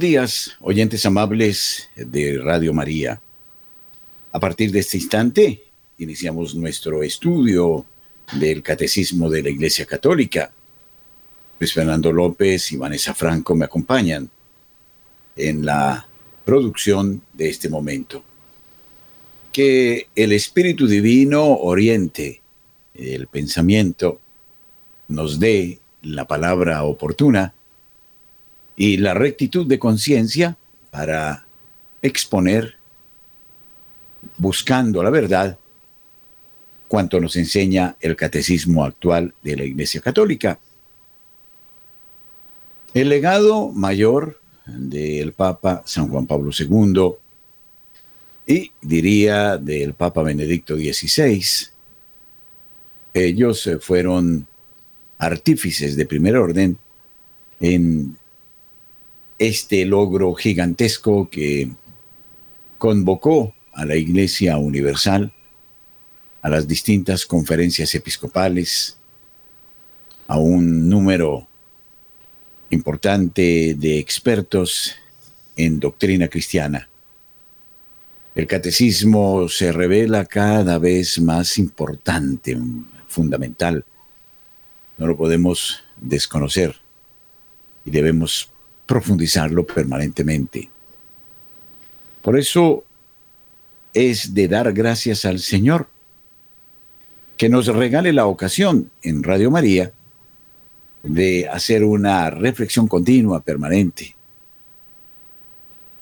días, oyentes amables de Radio María. A partir de este instante, iniciamos nuestro estudio del Catecismo de la Iglesia Católica. Luis Fernando López y Vanessa Franco me acompañan en la producción de este momento. Que el Espíritu Divino oriente el pensamiento, nos dé la palabra oportuna y la rectitud de conciencia para exponer, buscando la verdad, cuanto nos enseña el catecismo actual de la Iglesia Católica. El legado mayor del Papa San Juan Pablo II y diría del Papa Benedicto XVI, ellos fueron artífices de primer orden en este logro gigantesco que convocó a la Iglesia Universal, a las distintas conferencias episcopales, a un número importante de expertos en doctrina cristiana. El catecismo se revela cada vez más importante, fundamental. No lo podemos desconocer y debemos profundizarlo permanentemente. Por eso es de dar gracias al Señor que nos regale la ocasión en Radio María de hacer una reflexión continua, permanente.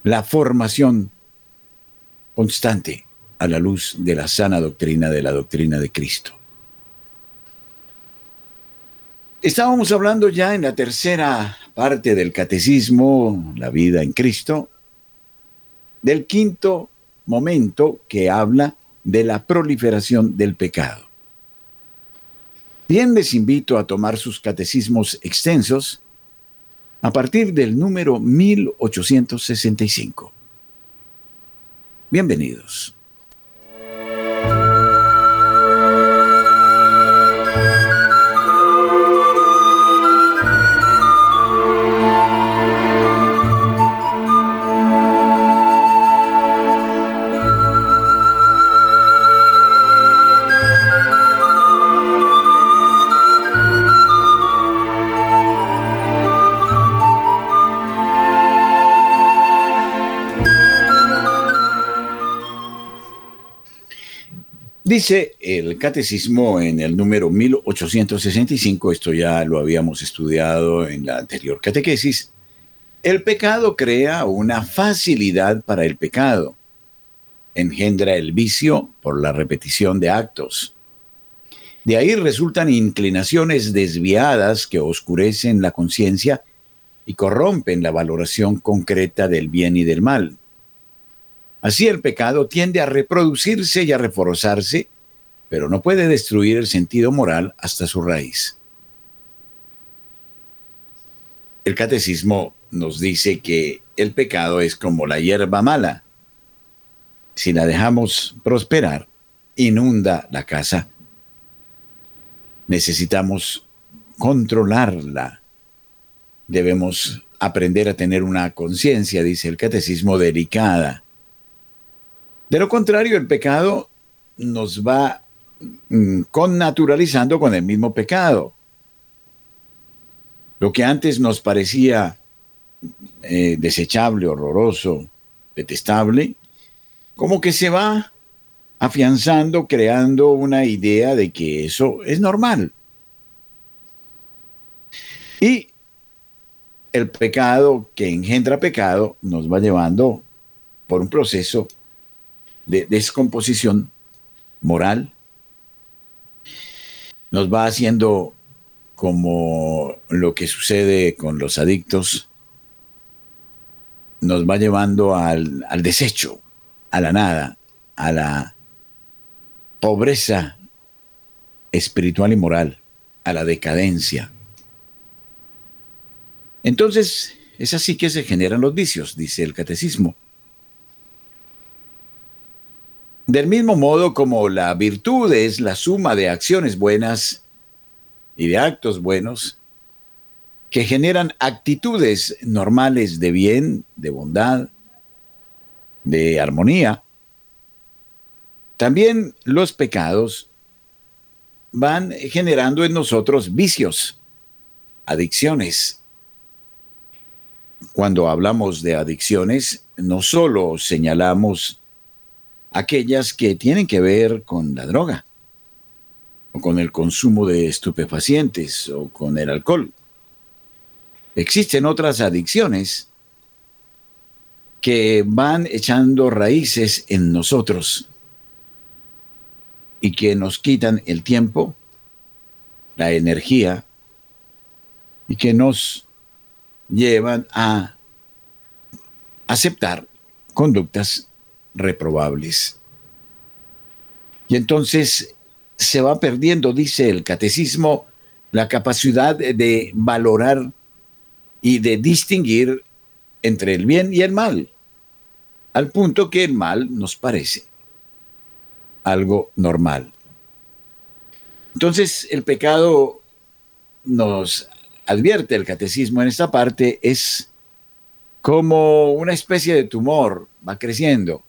La formación constante a la luz de la sana doctrina de la doctrina de Cristo. Estábamos hablando ya en la tercera parte del catecismo, la vida en Cristo, del quinto momento que habla de la proliferación del pecado. Bien les invito a tomar sus catecismos extensos a partir del número 1865. Bienvenidos. Dice el catecismo en el número 1865, esto ya lo habíamos estudiado en la anterior catequesis, el pecado crea una facilidad para el pecado, engendra el vicio por la repetición de actos. De ahí resultan inclinaciones desviadas que oscurecen la conciencia y corrompen la valoración concreta del bien y del mal. Así el pecado tiende a reproducirse y a reforzarse, pero no puede destruir el sentido moral hasta su raíz. El catecismo nos dice que el pecado es como la hierba mala. Si la dejamos prosperar, inunda la casa. Necesitamos controlarla. Debemos aprender a tener una conciencia, dice el catecismo, delicada de lo contrario, el pecado nos va mm, connaturalizando con el mismo pecado. Lo que antes nos parecía eh, desechable, horroroso, detestable, como que se va afianzando, creando una idea de que eso es normal. Y el pecado que engendra pecado nos va llevando por un proceso de descomposición moral, nos va haciendo como lo que sucede con los adictos, nos va llevando al, al desecho, a la nada, a la pobreza espiritual y moral, a la decadencia. Entonces, es así que se generan los vicios, dice el catecismo. Del mismo modo como la virtud es la suma de acciones buenas y de actos buenos, que generan actitudes normales de bien, de bondad, de armonía. También los pecados van generando en nosotros vicios, adicciones. Cuando hablamos de adicciones, no solo señalamos aquellas que tienen que ver con la droga, o con el consumo de estupefacientes, o con el alcohol. Existen otras adicciones que van echando raíces en nosotros y que nos quitan el tiempo, la energía y que nos llevan a aceptar conductas reprobables. Y entonces se va perdiendo, dice el catecismo, la capacidad de valorar y de distinguir entre el bien y el mal, al punto que el mal nos parece algo normal. Entonces, el pecado nos advierte el catecismo en esta parte es como una especie de tumor, va creciendo,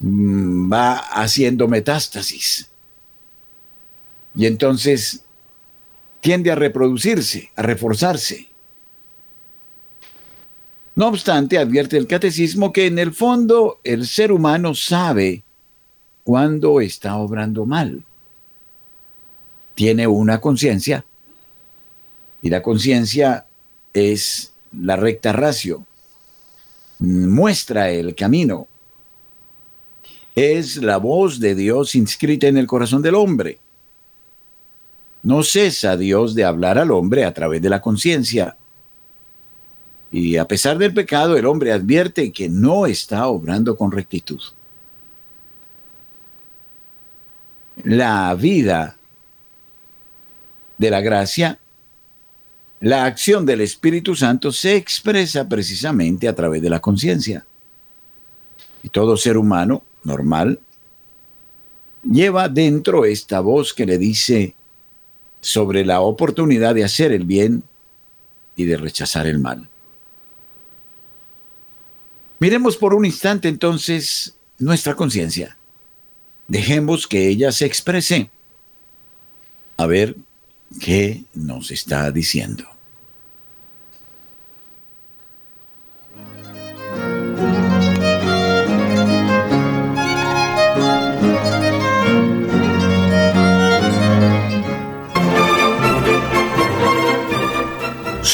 va haciendo metástasis. Y entonces tiende a reproducirse, a reforzarse. No obstante, advierte el catecismo que en el fondo el ser humano sabe cuando está obrando mal. Tiene una conciencia y la conciencia es la recta ratio, muestra el camino, es la voz de Dios inscrita en el corazón del hombre. No cesa Dios de hablar al hombre a través de la conciencia y a pesar del pecado, el hombre advierte que no está obrando con rectitud. La vida de la gracia, la acción del Espíritu Santo se expresa precisamente a través de la conciencia. Y todo ser humano normal lleva dentro esta voz que le dice sobre la oportunidad de hacer el bien y de rechazar el mal. Miremos por un instante entonces nuestra conciencia. Dejemos que ella se exprese. A ver qué nos está diciendo.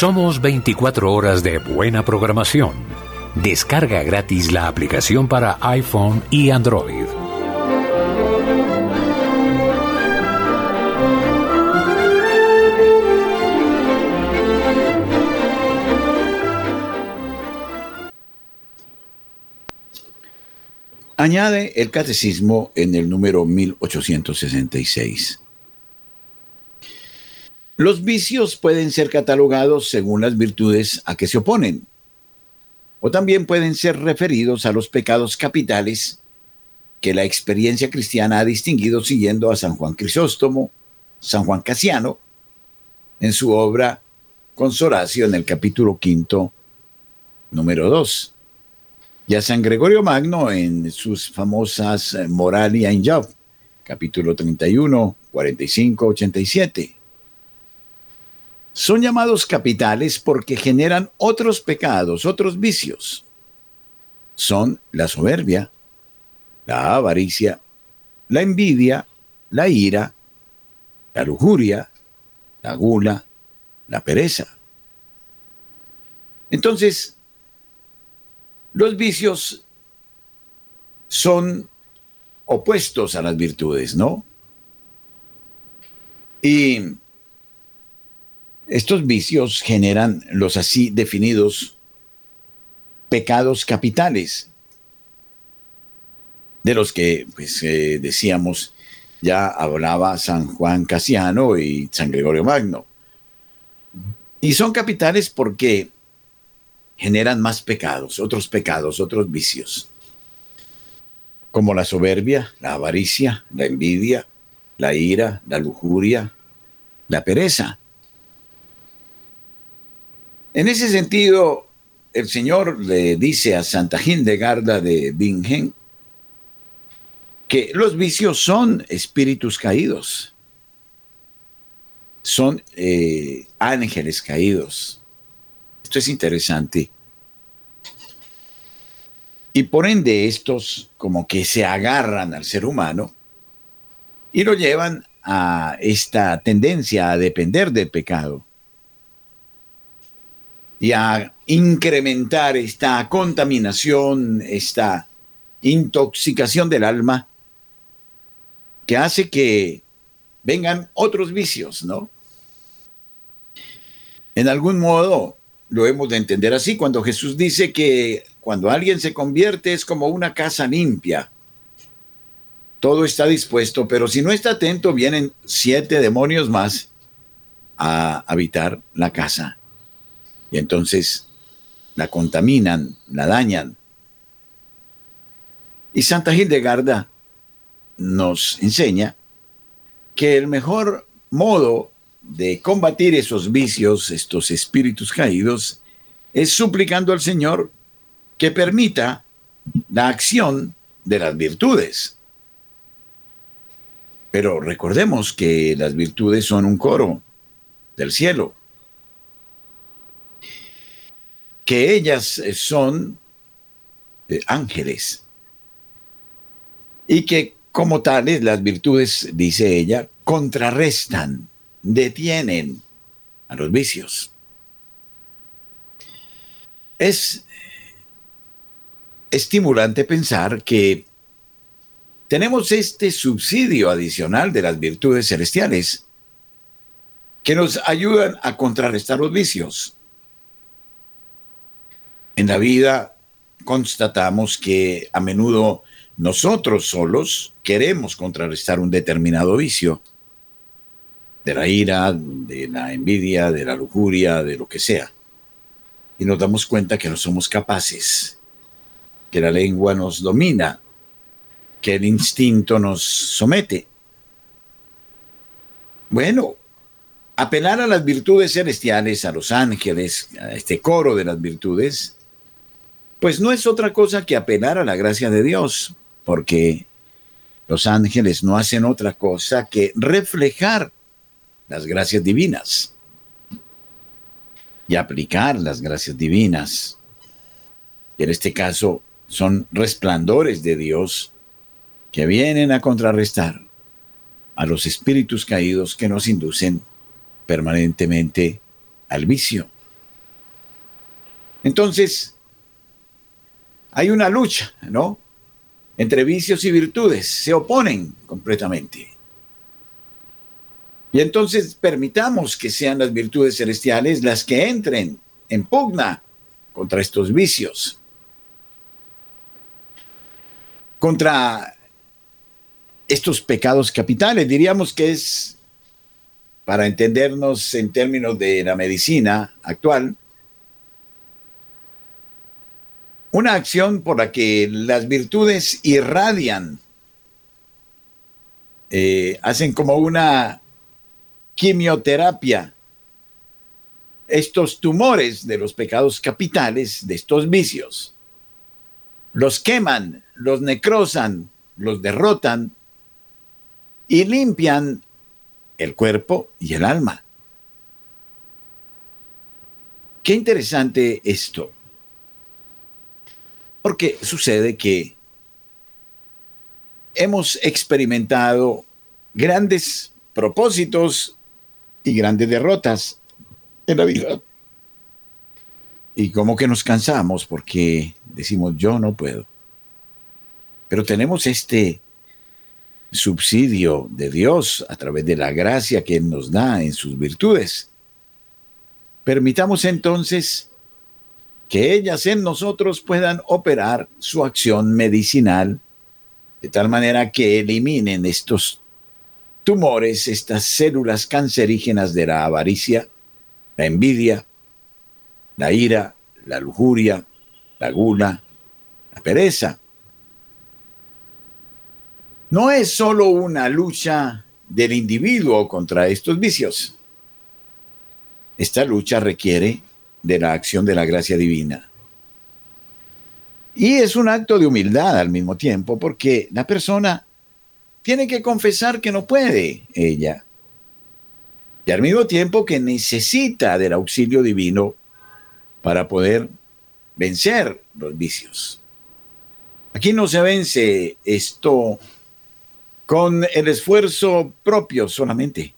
Somos 24 horas de buena programación Descarga gratis la aplicación para iPhone y Android. Añade el catecismo en el número 1866. Los vicios pueden ser catalogados según las virtudes a que se oponen o también pueden ser referidos a los pecados capitales que la experiencia cristiana ha distinguido siguiendo a San Juan Crisóstomo, San Juan Casiano, en su obra Consoracio en el capítulo quinto, número 2, y a San Gregorio Magno en sus famosas Moralia in Job, capítulo 31, 45, 87 son llamados capitales porque generan otros pecados, otros vicios. Son la soberbia, la avaricia, la envidia, la ira, la lujuria, la gula, la pereza. Entonces, los vicios son opuestos a las virtudes, ¿no? Y estos vicios generan los así definidos pecados capitales, de los que pues, eh, decíamos ya hablaba San Juan Casiano y San Gregorio Magno. Y son capitales porque generan más pecados, otros pecados, otros vicios, como la soberbia, la avaricia, la envidia, la ira, la lujuria, la pereza. En ese sentido, el Señor le dice a Santa Hildegarda de Bingen que los vicios son espíritus caídos, son eh, ángeles caídos. Esto es interesante. Y por ende estos como que se agarran al ser humano y lo llevan a esta tendencia a depender del pecado y a incrementar esta contaminación, esta intoxicación del alma que hace que vengan otros vicios, ¿no? En algún modo lo hemos de entender así cuando Jesús dice que cuando alguien se convierte es como una casa limpia. Todo está dispuesto, pero si no está atento vienen siete demonios más a habitar la casa. Y entonces la contaminan, la dañan. Y Santa Hildegarda nos enseña que el mejor modo de combatir esos vicios, estos espíritus caídos, es suplicando al Señor que permita la acción de las virtudes. Pero recordemos que las virtudes son un coro del cielo, que ellas son eh, ángeles y que como tales, las virtudes, dice ella, contrarrestan, detienen a los vicios. Es estimulante pensar que tenemos este subsidio adicional de las virtudes celestiales que nos ayudan a contrarrestar los vicios. En la vida constatamos que a menudo nosotros solos queremos contrarrestar un determinado vicio, de la ira, de la envidia, de la lujuria, de lo que sea. Y nos damos cuenta que no somos capaces, que la lengua nos domina, que el instinto nos somete. Bueno, apelar a las virtudes celestiales, a los ángeles, a este coro de las virtudes, pues no es otra cosa que apelar a la gracia de Dios, porque los ángeles no hacen otra cosa que reflejar las gracias divinas y aplicar las gracias divinas. en este caso son resplandores de Dios que vienen a contrarrestar a los espíritus caídos que nos inducen permanentemente al vicio. Entonces, hay una lucha, ¿no? entre vicios y virtudes, se oponen completamente. Y entonces permitamos que sean las virtudes celestiales las que entren en pugna contra estos vicios, contra estos pecados capitales. Diríamos que es, para entendernos en términos de la medicina actual, Una acción por la que las virtudes irradian, eh, hacen como una quimioterapia. Estos tumores de los pecados capitales, de estos vicios, los queman, los necrosan, los derrotan y limpian el cuerpo y el alma. Qué interesante esto. Porque sucede que hemos experimentado grandes propósitos y grandes derrotas en la vida. Y como que nos cansamos porque decimos, yo no puedo. Pero tenemos este subsidio de Dios a través de la gracia que Él nos da en sus virtudes. Permitamos entonces que ellas en nosotros puedan operar su acción medicinal de tal manera que eliminen estos tumores, estas células cancerígenas de la avaricia, la envidia, la ira, la lujuria, la gula, la pereza. No es solo una lucha del individuo contra estos vicios. Esta lucha requiere de la acción de la gracia divina. Y es un acto de humildad al mismo tiempo, porque la persona tiene que confesar que no puede ella. Y al mismo tiempo que necesita del auxilio divino para poder vencer los vicios. Aquí no se vence esto con el esfuerzo propio solamente.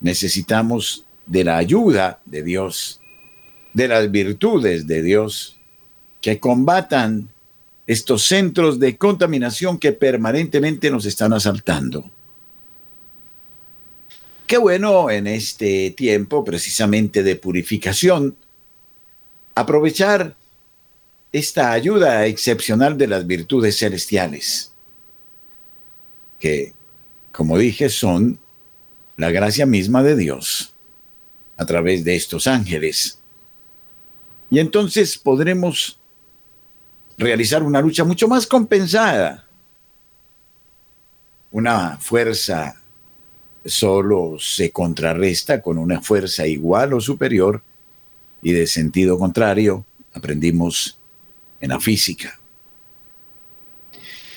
Necesitamos de la ayuda de Dios, de las virtudes de Dios, que combatan estos centros de contaminación que permanentemente nos están asaltando. Qué bueno en este tiempo precisamente de purificación, aprovechar esta ayuda excepcional de las virtudes celestiales, que, como dije, son la gracia misma de Dios a través de estos ángeles. Y entonces podremos realizar una lucha mucho más compensada. Una fuerza solo se contrarresta con una fuerza igual o superior y de sentido contrario aprendimos en la física.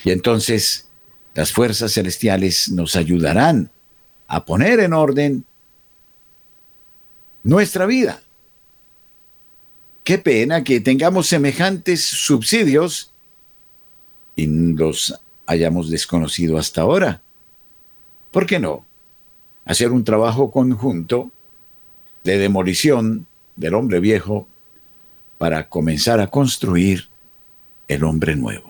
Y entonces las fuerzas celestiales nos ayudarán a poner en orden nuestra vida. Qué pena que tengamos semejantes subsidios y los hayamos desconocido hasta ahora. ¿Por qué no? Hacer un trabajo conjunto de demolición del hombre viejo para comenzar a construir el hombre nuevo.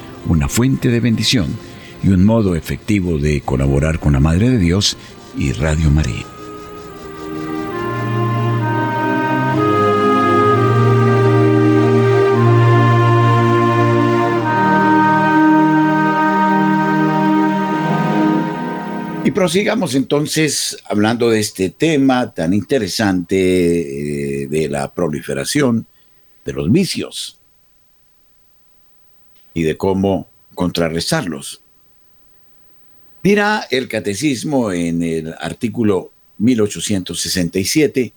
una fuente de bendición y un modo efectivo de colaborar con la Madre de Dios y Radio María. Y prosigamos entonces hablando de este tema tan interesante eh, de la proliferación de los vicios y de cómo contrarrestarlos. Dirá el catecismo en el artículo 1867,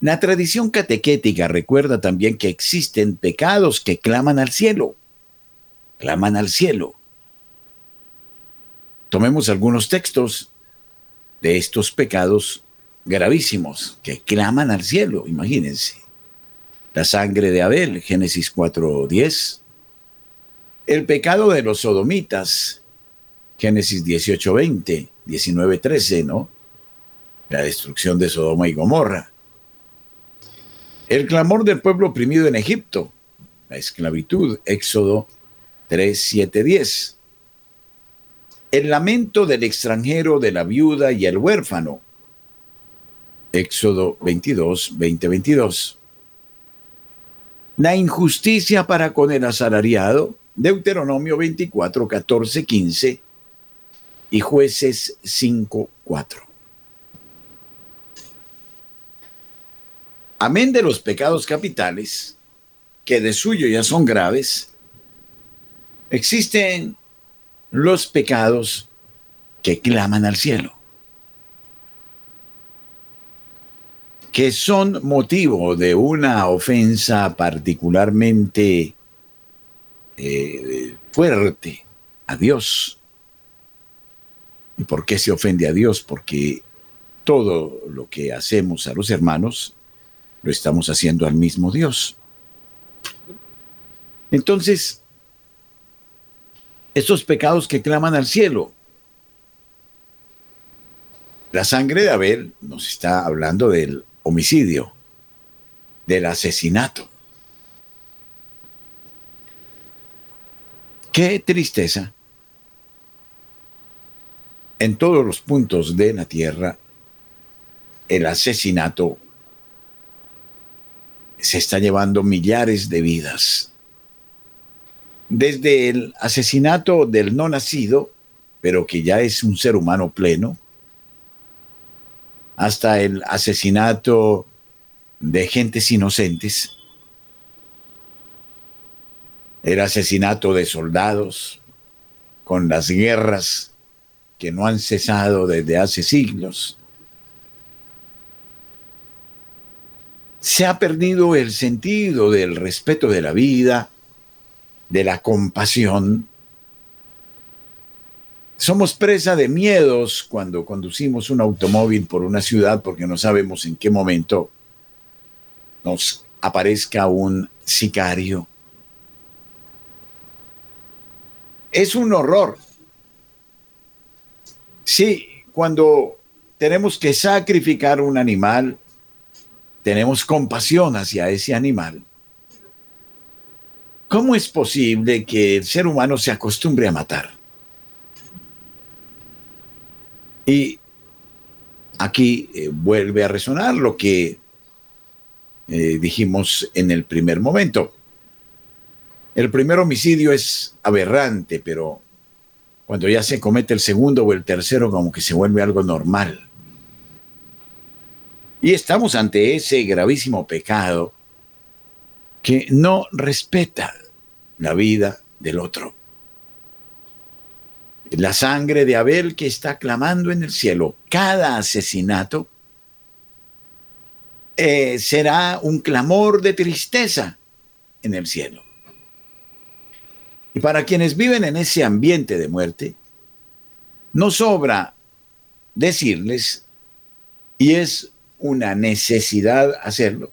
la tradición catequética recuerda también que existen pecados que claman al cielo, claman al cielo. Tomemos algunos textos de estos pecados gravísimos que claman al cielo, imagínense. La sangre de Abel, Génesis 4.10, el pecado de los sodomitas, Génesis 18:20, 19:13, ¿no? La destrucción de Sodoma y Gomorra. El clamor del pueblo oprimido en Egipto, la esclavitud, Éxodo 3, 10. El lamento del extranjero, de la viuda y el huérfano, Éxodo 22, 20, 22. La injusticia para con el asalariado, Deuteronomio 24, 14, 15 y jueces 5, 4. Amén de los pecados capitales, que de suyo ya son graves, existen los pecados que claman al cielo, que son motivo de una ofensa particularmente eh, fuerte a Dios. ¿Y por qué se ofende a Dios? Porque todo lo que hacemos a los hermanos lo estamos haciendo al mismo Dios. Entonces, esos pecados que claman al cielo, La sangre de Abel nos está hablando del homicidio, del asesinato. Qué tristeza. En todos los puntos de la tierra, el asesinato se está llevando millares de vidas. Desde el asesinato del no nacido, pero que ya es un ser humano pleno, hasta el asesinato de gentes inocentes, el asesinato de soldados con las guerras que no han cesado desde hace siglos. Se ha perdido el sentido del respeto de la vida, de la compasión somos presa de miedos cuando conducimos un automóvil por una ciudad porque no sabemos en qué momento nos aparezca un sicario. Es un horror. Sí, cuando tenemos que sacrificar un animal, tenemos compasión hacia ese animal. ¿Cómo es posible que el ser humano se acostumbre a matar? Y aquí eh, vuelve a resonar lo que eh, dijimos en el primer momento. El primer homicidio es aberrante, pero cuando ya se comete el segundo o el tercero, como que se vuelve algo normal. Y estamos ante ese gravísimo pecado que no respeta la vida del otro la sangre de Abel que está clamando en el cielo. Cada asesinato eh, será un clamor de tristeza en el cielo. Y para quienes viven en ese ambiente de muerte, no sobra decirles, y es una necesidad hacerlo,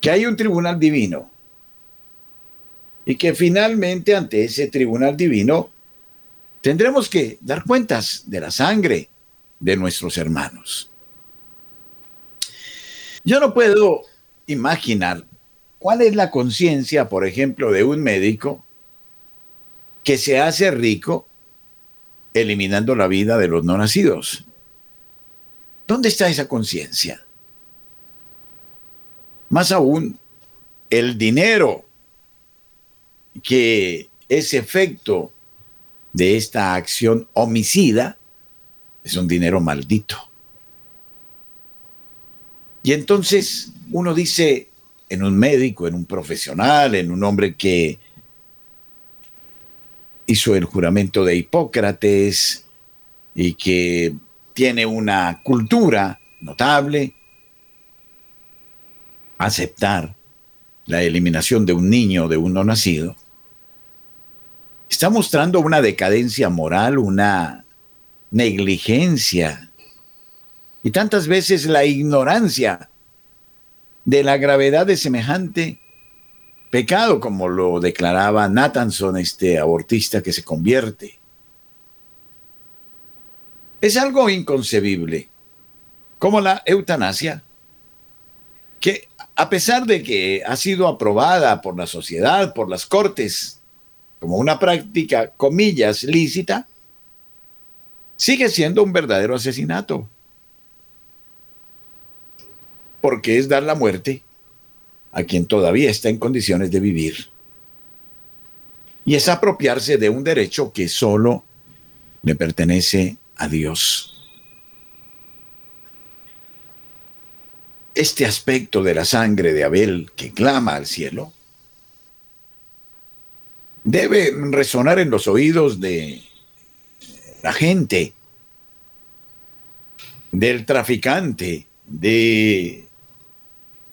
que hay un tribunal divino y que finalmente ante ese tribunal divino tendremos que dar cuentas de la sangre de nuestros hermanos. Yo no puedo imaginar cuál es la conciencia, por ejemplo, de un médico que se hace rico eliminando la vida de los no nacidos. ¿Dónde está esa conciencia? Más aún, el dinero que es efecto de esta acción homicida es un dinero maldito. Y entonces uno dice en un médico, en un profesional, en un hombre que hizo el juramento de Hipócrates y que tiene una cultura notable, aceptar la eliminación de un niño, de un no nacido, está mostrando una decadencia moral, una negligencia y tantas veces la ignorancia de la gravedad de semejante pecado, como lo declaraba Nathanson, este abortista que se convierte. Es algo inconcebible, como la eutanasia, que a pesar de que ha sido aprobada por la sociedad, por las cortes, como una práctica, comillas, lícita, sigue siendo un verdadero asesinato. Porque es dar la muerte a quien todavía está en condiciones de vivir. Y es apropiarse de un derecho que solo le pertenece a Dios. Este aspecto de la sangre de Abel que clama al cielo debe resonar en los oídos de la gente, del traficante, de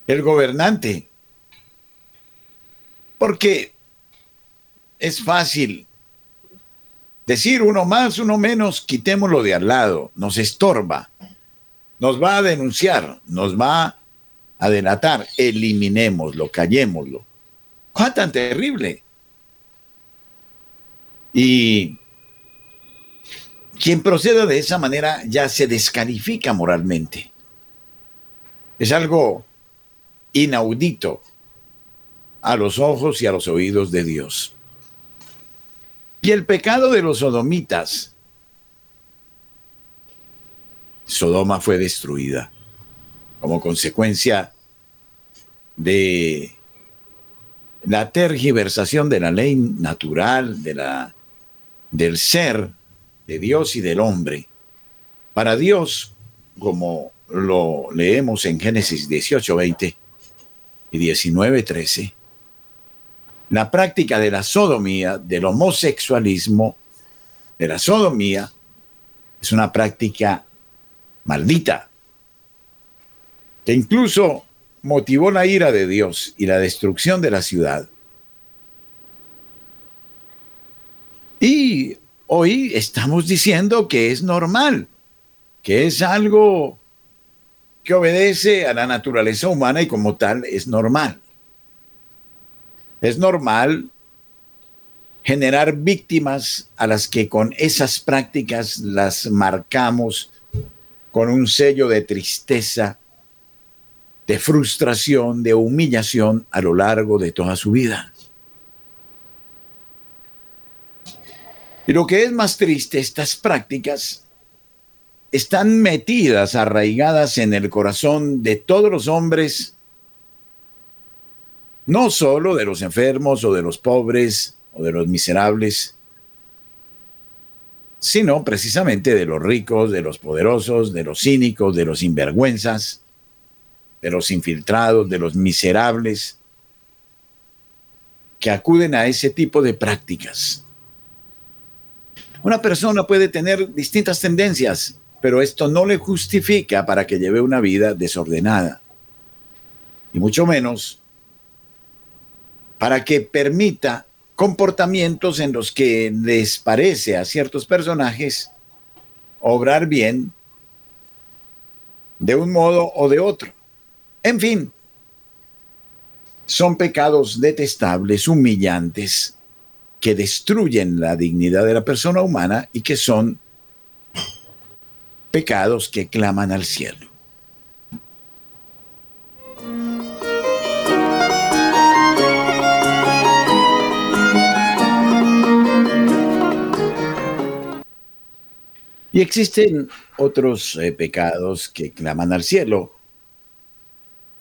el gobernante. Porque es fácil decir uno más, uno menos, quitémoslo de al lado, nos estorba, nos va a denunciar, nos va a delatar, eliminémoslo, callémoslo. ¿Cuán tan terrible? Y Quien proceda de esa manera ya se descalifica moralmente. Es algo inaudito a los ojos y a los oídos de Dios. Y el pecado de los sodomitas. Sodoma fue destruida como consecuencia de la tergiversación de la ley natural, de la, del ser de Dios y del hombre. Para Dios, como lo leemos en Génesis 18, 20 y 19, 13, la práctica de la sodomía, del homosexualismo, de la sodomía, es una práctica maldita, que incluso motivó la ira de Dios y la destrucción de la ciudad. Y hoy estamos diciendo que es normal, que es algo que obedece a la naturaleza humana y como tal es normal. Es normal generar víctimas a las que con esas prácticas las marcamos con un sello de tristeza, de frustración, de humillación a lo largo de toda su vida. Y lo que es más triste, estas prácticas están metidas, arraigadas en el corazón de todos los hombres, no solo de los enfermos o de los pobres o de los miserables, sino precisamente de los ricos, de los poderosos, de los cínicos, de los sinvergüenzas, de los infiltrados, de los miserables, que acuden a ese tipo de prácticas. Una persona puede tener distintas tendencias, pero esto no le justifica para que lleve una vida desordenada. Y mucho menos para que permita comportamientos en los que les parece a ciertos personajes obrar bien de un modo o de otro. En fin, son pecados detestables, humillantes, que destruyen la dignidad de la persona humana y que son pecados que claman al cielo. Y existen otros eh, pecados que claman al cielo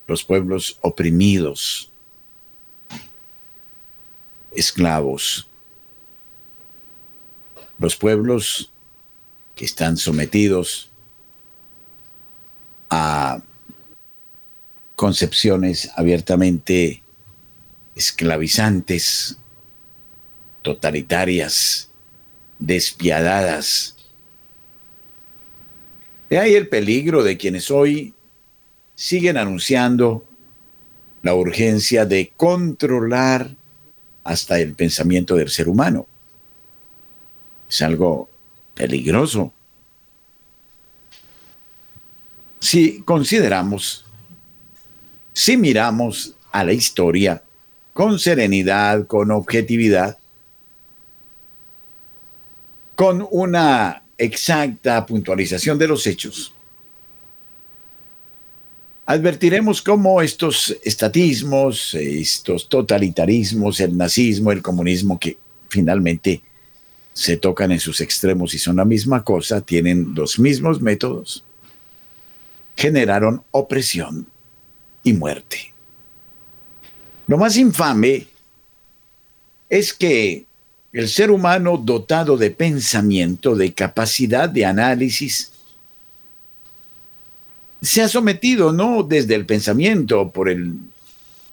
los pueblos oprimidos, esclavos, los pueblos que están sometidos a concepciones abiertamente esclavizantes, totalitarias, despiadadas. De ahí el peligro de quienes hoy siguen anunciando la urgencia de controlar hasta el pensamiento del ser humano. Es algo peligroso. Si consideramos, si miramos a la historia con serenidad, con objetividad, con una exacta puntualización de los hechos, advertiremos cómo estos estatismos, estos totalitarismos, el nazismo, el comunismo, que finalmente se tocan en sus extremos y son la misma cosa, tienen los mismos métodos, generaron opresión y muerte. Lo más infame es que el ser humano dotado de pensamiento, de capacidad de análisis, se ha sometido no desde el pensamiento, por el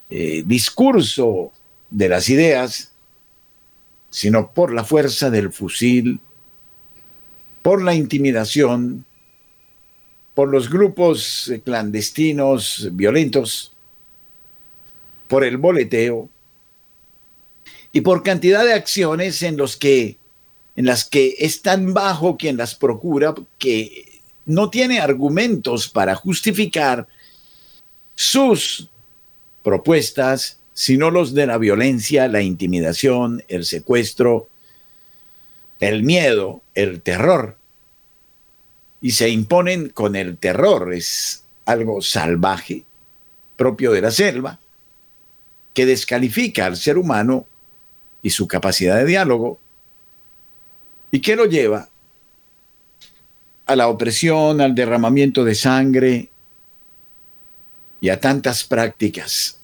eh, discurso de las ideas, sino por la fuerza del fusil, por la intimidación, por los grupos clandestinos violentos, por el boleteo y por cantidad de acciones en los que en las que es tan bajo quien las procura que no tiene argumentos para justificar sus propuestas, sino los de la violencia, la intimidación, el secuestro, el miedo, el terror. y se imponen con el terror. Es algo salvaje, propio de la selva, que descalifica al ser humano y su capacidad de diálogo y que lo lleva a la opresión, al derramamiento de sangre y a tantas prácticas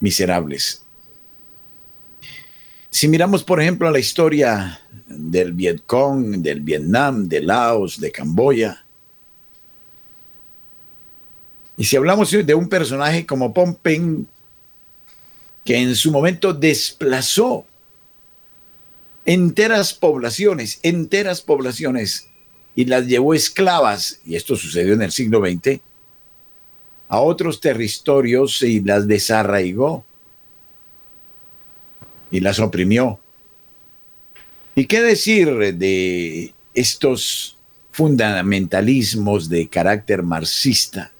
miserables. Si miramos, por ejemplo, la historia del Vietcong, del Vietnam, de Laos, de Camboya, y si hablamos de un personaje como Pompeng, que en su momento desplazó enteras poblaciones, enteras poblaciones, y las llevó esclavas, y esto sucedió en el siglo XX, a otros territorios y las desarraigó y las oprimió. ¿Y qué decir de estos fundamentalismos de carácter marxista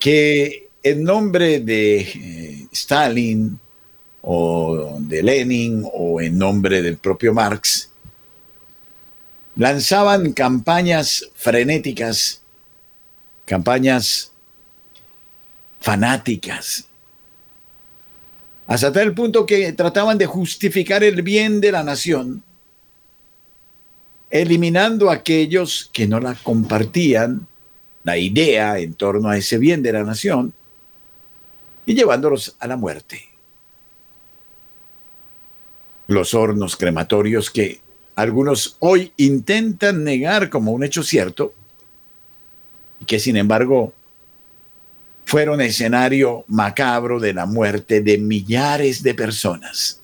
que en nombre de eh, Stalin o de Lenin o en nombre del propio Marx lanzaban campañas frenéticas, campañas fanáticas, hasta tal punto que trataban de justificar el bien de la nación, eliminando a aquellos que no la compartían la idea en torno a ese bien de la nación y llevándolos a la muerte. Los hornos crematorios que algunos hoy intentan negar como un hecho cierto y que sin embargo fueron escenario macabro de la muerte de millares de personas.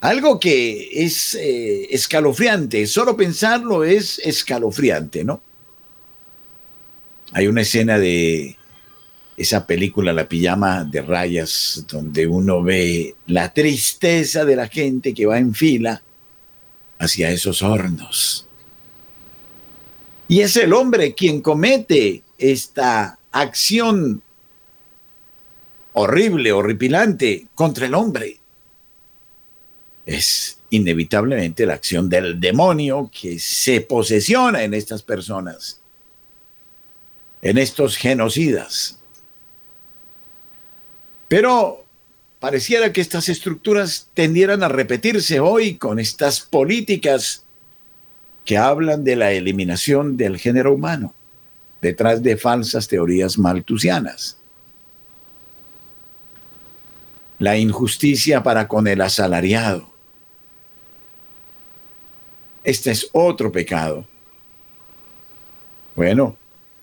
Algo que es eh, escalofriante, solo pensarlo es escalofriante, ¿no? Hay una escena de esa película La pijama de rayas, donde uno ve la tristeza de la gente que va en fila hacia esos hornos. Y es el hombre quien comete esta acción horrible, horripilante contra el hombre. Es inevitablemente la acción del demonio que se posesiona en estas personas en estos genocidas. Pero pareciera que estas estructuras tendieran a repetirse hoy con estas políticas que hablan de la eliminación del género humano detrás de falsas teorías maltusianas. La injusticia para con el asalariado. Este es otro pecado. Bueno,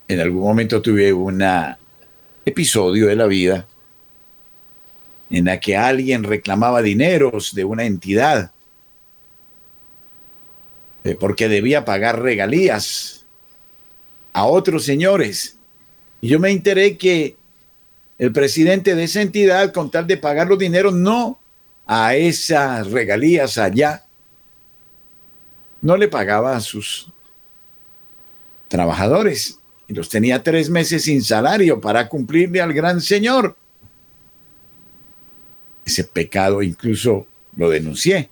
en algún momento tuve un episodio de la vida en la que alguien reclamaba dineros de una entidad eh, porque debía pagar regalías a otros señores. Y yo me enteré que el presidente de esa entidad, con tal de pagar los dineros, no a esas regalías allá, no le pagaba a sus trabajadores y los tenía tres meses sin salario para cumplirle al gran Señor. Ese pecado incluso lo denuncié.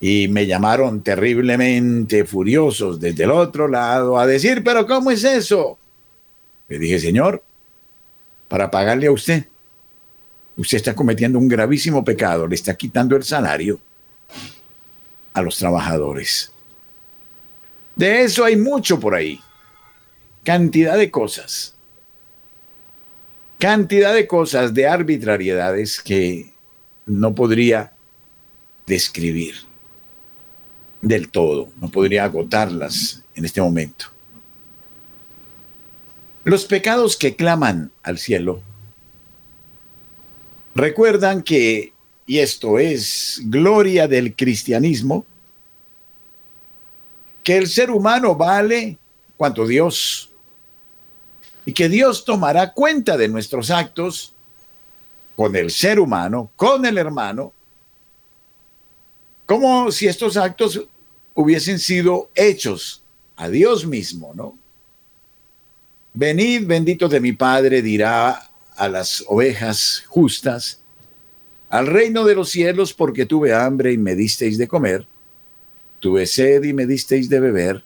Y me llamaron terriblemente furiosos desde el otro lado a decir, pero ¿cómo es eso? Le dije, Señor, para pagarle a usted, usted está cometiendo un gravísimo pecado, le está quitando el salario a los trabajadores. De eso hay mucho por ahí cantidad de cosas, cantidad de cosas, de arbitrariedades que no podría describir del todo, no podría agotarlas en este momento. Los pecados que claman al cielo recuerdan que, y esto es gloria del cristianismo, que el ser humano vale cuanto Dios y que Dios tomará cuenta de nuestros actos con el ser humano, con el hermano, como si estos actos hubiesen sido hechos a Dios mismo, ¿no? Venid, benditos de mi Padre, dirá a las ovejas justas, al reino de los cielos porque tuve hambre y me disteis de comer, tuve sed y me disteis de beber,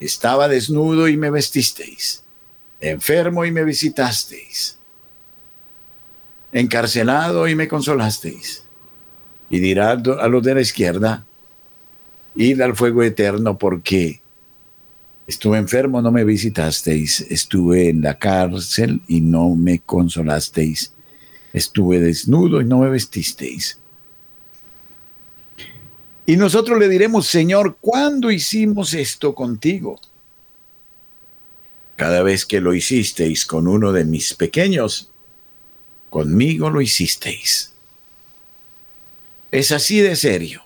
estaba desnudo y me vestisteis, enfermo y me visitasteis, encarcelado y me consolasteis. Y dirá a los de la izquierda, id al fuego eterno porque estuve enfermo, no me visitasteis, estuve en la cárcel y no me consolasteis estuve desnudo y no me vestisteis. Y nosotros le diremos, Señor, ¿cuándo hicimos esto contigo? Cada vez que lo hicisteis con uno de mis pequeños, conmigo lo hicisteis. Es así de serio.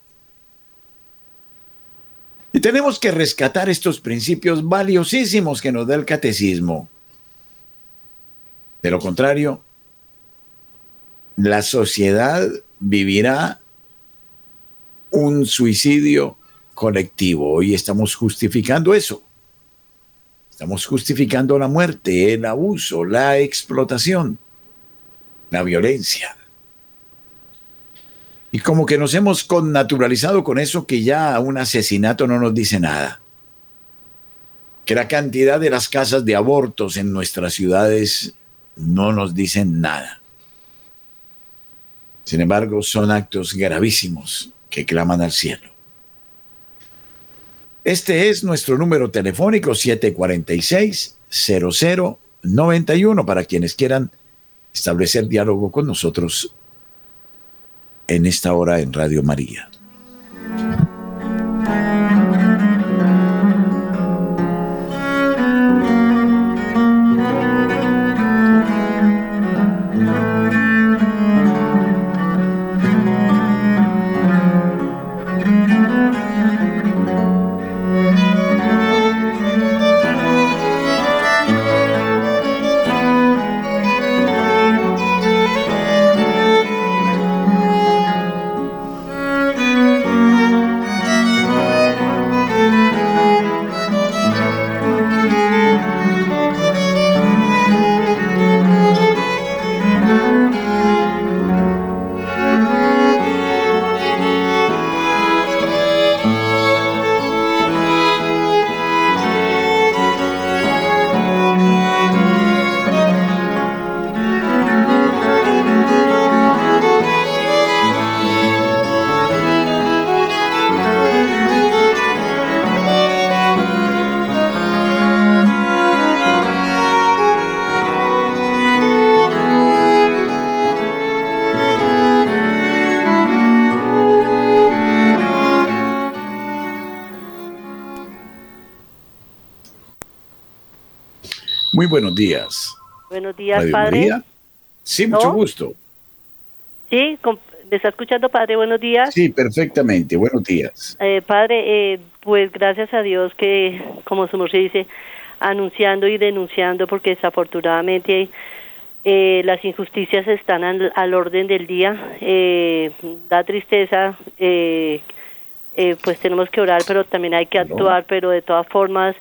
Y tenemos que rescatar estos principios valiosísimos que nos da el catecismo. De lo contrario, la sociedad vivirá un suicidio colectivo. Hoy estamos justificando eso. Estamos justificando la muerte, el abuso, la explotación, la violencia. Y como que nos hemos connaturalizado con eso que ya un asesinato no nos dice nada. Que la cantidad de las casas de abortos en nuestras ciudades no nos dicen nada. Sin embargo, son actos gravísimos que claman al cielo. Este es nuestro número telefónico 746-0091 para quienes quieran establecer diálogo con nosotros en esta hora en Radio María. Buenos días. Buenos días, padre. Sí, mucho gusto. Sí, ¿me está escuchando, padre? Buenos días. Sí, perfectamente. Buenos días. Eh, padre, eh, pues gracias a Dios que, como se dice, anunciando y denunciando, porque desafortunadamente eh, las injusticias están al, orden del día. da tristeza, pues tenemos que orar, pero también hay que actuar, pero de todas formas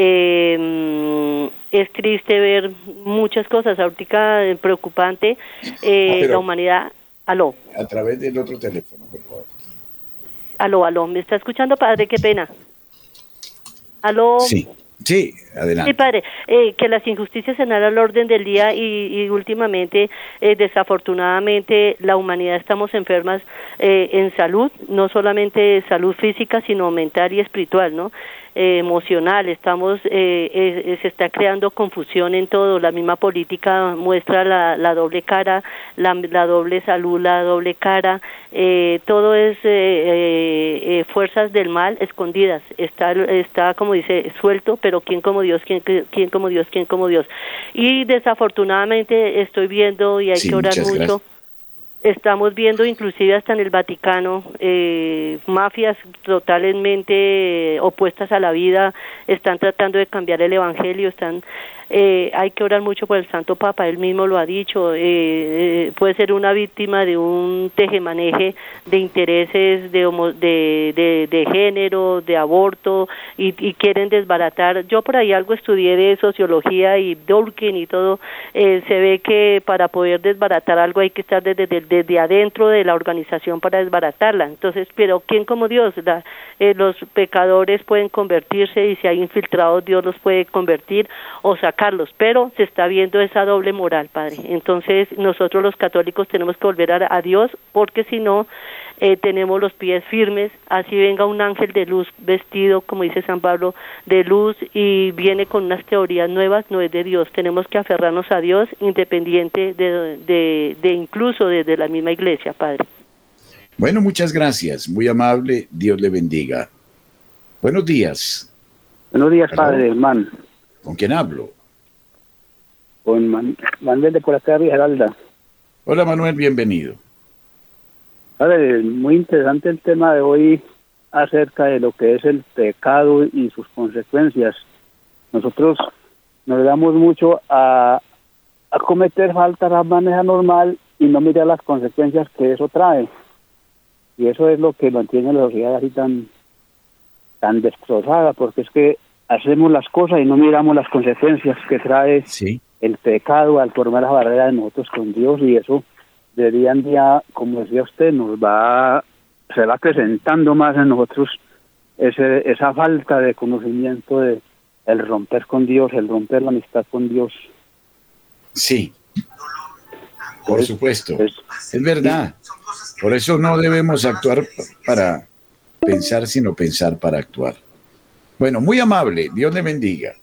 eh, es triste ver muchas cosas, ahorita eh, preocupante, eh, ah, la humanidad. Aló. A través del otro teléfono, por favor. Aló, aló, ¿me está escuchando, padre? Qué pena. Aló. Sí. Sí, adelante. Sí, padre, eh, que las injusticias se dan al orden del día y, últimamente, eh, desafortunadamente, la humanidad estamos enfermas eh, en salud, no solamente salud física, sino mental y espiritual, ¿no? Emocional, estamos, se está creando confusión en todo, la misma política muestra la, la doble cara, la, la, doble salud, la doble cara, todo es fuerzas del mal escondidas, está, está como dice, suelto, pero ¿quién como Dios? ¿Quién, quién como Dios? ¿Quién como Dios? Y desafortunadamente estoy viendo, y hay que orar mucho, estamos viendo inclusive hasta en el Vaticano eh, mafias totalmente opuestas a la vida, están tratando de cambiar el Evangelio, están eh, hay que orar mucho por el Santo Papa, él mismo lo ha dicho, eh, eh, puede ser una víctima de un tejemaneje de intereses de, de, de, género, de aborto, y, quieren desbaratar. Yo por ahí algo estudié de sociología y Dworkin y todo, se ve que para poder desbaratar algo hay que estar desde el desde adentro de la organización para desbaratarla. Entonces, pero ¿quién como Dios? La, eh, los pecadores pueden convertirse y si hay infiltrados Dios los puede convertir o sacarlos, pero se está viendo esa doble moral, Padre. Entonces, nosotros los católicos tenemos que volver a, a Dios porque si no, eh, tenemos los pies firmes, así venga un ángel de luz vestido, como dice San Pablo, de luz y viene con unas teorías nuevas, no es de Dios. Tenemos que aferrarnos a Dios independiente de, de, incluso desde la misma iglesia, Padre. Bueno, muchas gracias, muy amable, Dios le bendiga. Buenos días. Buenos días, Padre, hermano. ¿Con quién hablo? Con Manuel de Coracá, Villaralda. Hola Manuel, bienvenido. Padre, muy interesante el tema de hoy acerca de lo que es el pecado y sus consecuencias. Nosotros nos damos mucho a, a cometer faltas a manera normal y no mirar las consecuencias que eso trae. Y eso es lo que mantiene la sociedad así tan, tan destrozada, porque es que hacemos las cosas y no miramos las consecuencias que trae el pecado al formar la barrera de nosotros con Dios y eso de día en día, como decía usted, nos va, se va acrecentando más en nosotros ese, esa falta de conocimiento de el romper con Dios, el romper la amistad con Dios. Sí, por supuesto, es verdad. Por eso no debemos actuar para pensar, sino pensar para actuar. Bueno, muy amable, Dios le bendiga.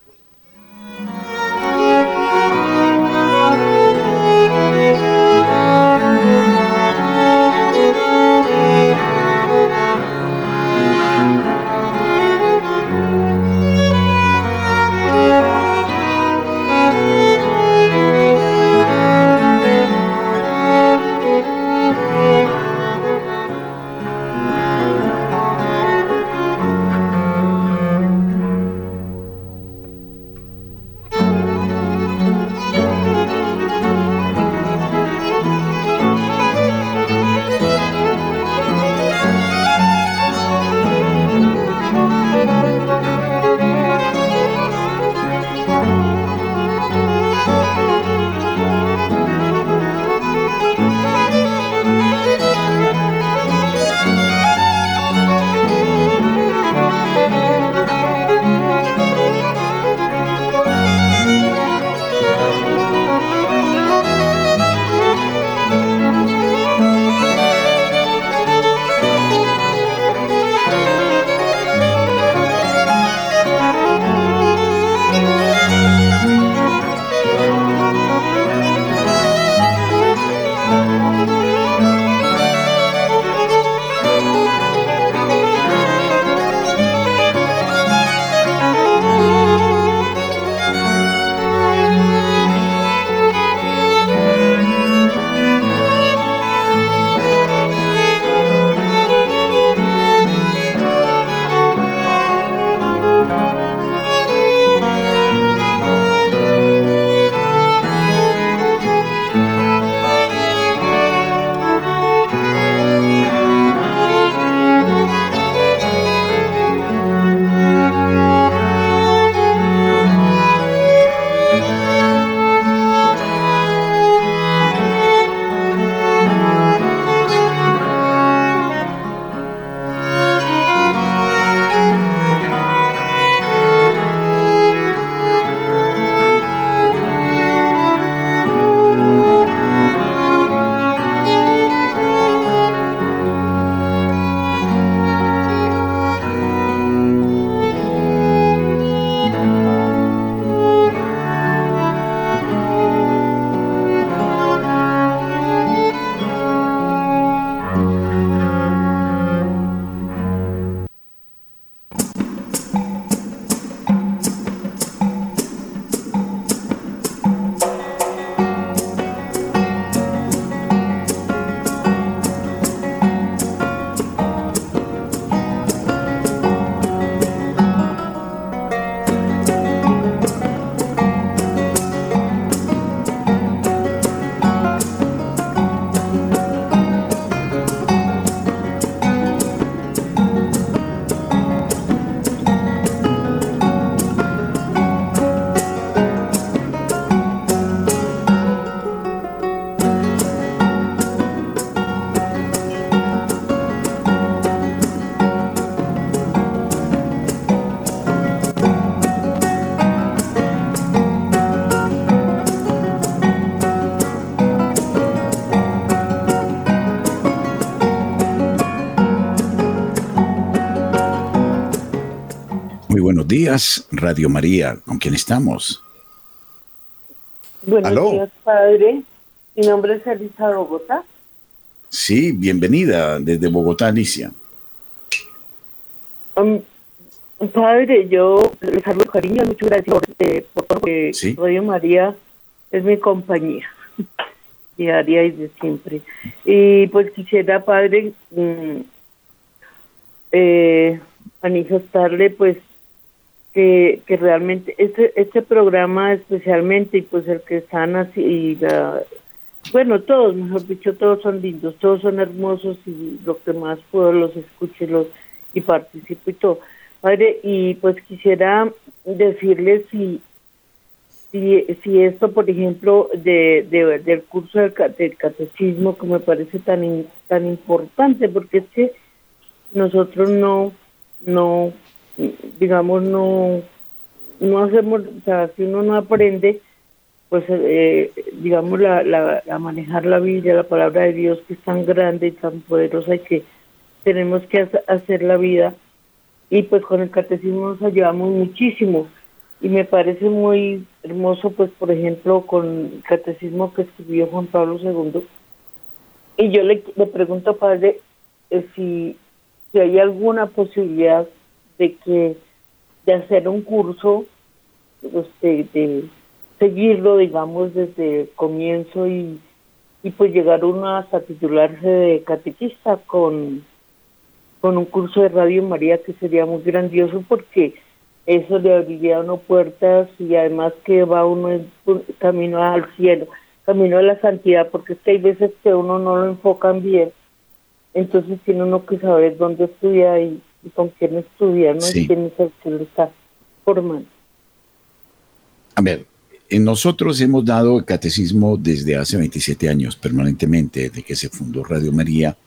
Buenos días, Radio María, ¿con quién estamos? Buenos días, padre. Mi nombre es Elisa Bogotá. Sí, bienvenida desde Bogotá, Alicia. Um, padre, yo les saludo cariño, muchas gracias por, eh, todo que Radio María es mi compañía diaria y de siempre. Y pues quisiera, padre, mm, eh, manifestarle pues que, que realmente este, este programa especialmente y pues el que están así y bueno todos mejor dicho todos son lindos todos son hermosos y lo que más puedo los escucho los, y participo y todo. Padre y pues quisiera decirles si si, si esto por ejemplo de, del curso del, catecismo que me parece tan tan importante porque es que nosotros no no digamos, no, no hacemos, o sea, si uno no aprende, pues, eh, digamos, la, la, a manejar la Biblia, la palabra de Dios, que es tan grande y tan poderosa y que tenemos que hacer la vida. Y pues con el catecismo nos ayudamos muchísimo. Y me parece muy hermoso, pues, por ejemplo, con el catecismo que escribió Juan Pablo II. Y yo le, le pregunto, padre, eh, si, si hay alguna posibilidad de que de hacer un curso, pues, de, seguirlo, digamos, desde el comienzo y, y pues llegar uno hasta titularse de catequista con, con un curso de Radio María que sería muy grandioso porque eso le abriría uno puertas y además que va uno en camino al cielo, camino a la santidad, porque es que hay veces que uno no lo enfocan bien, entonces tiene uno que saber dónde estudia y con quién estudia, ¿no? Y quién es el que lo está formando. A ver, nosotros hemos dado catecismo desde hace 27 años, permanentemente, desde que se fundó Radio María,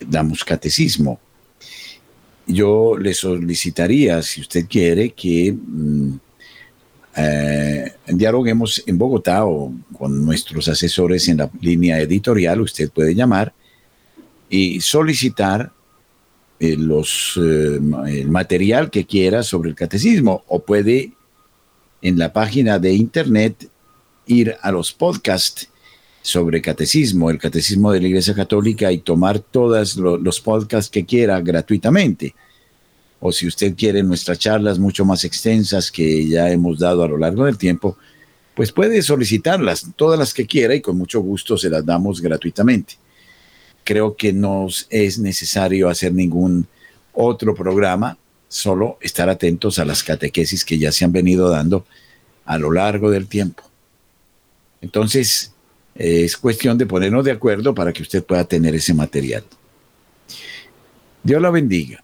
damos catecismo. Yo le solicitaría, si usted quiere, que mm, eh, dialoguemos en Bogotá o con nuestros asesores en la línea editorial, usted puede llamar y solicitar eh, los, eh, el material que quiera sobre el catecismo o puede en la página de internet ir a los podcasts sobre catecismo, el catecismo de la Iglesia Católica y tomar todos los podcasts que quiera gratuitamente. O si usted quiere nuestras charlas mucho más extensas que ya hemos dado a lo largo del tiempo, pues puede solicitarlas, todas las que quiera y con mucho gusto se las damos gratuitamente creo que no es necesario hacer ningún otro programa, solo estar atentos a las catequesis que ya se han venido dando a lo largo del tiempo. Entonces, es cuestión de ponernos de acuerdo para que usted pueda tener ese material. Dios la bendiga.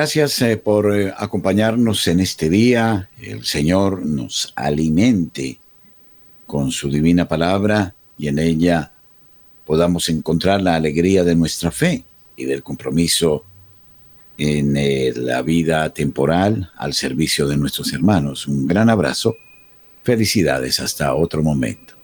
Gracias eh, por eh, acompañarnos en este día. El Señor nos alimente con su divina palabra y en ella podamos encontrar la alegría de nuestra fe y del compromiso en eh, la vida temporal al servicio de nuestros hermanos. Un gran abrazo. Felicidades hasta otro momento.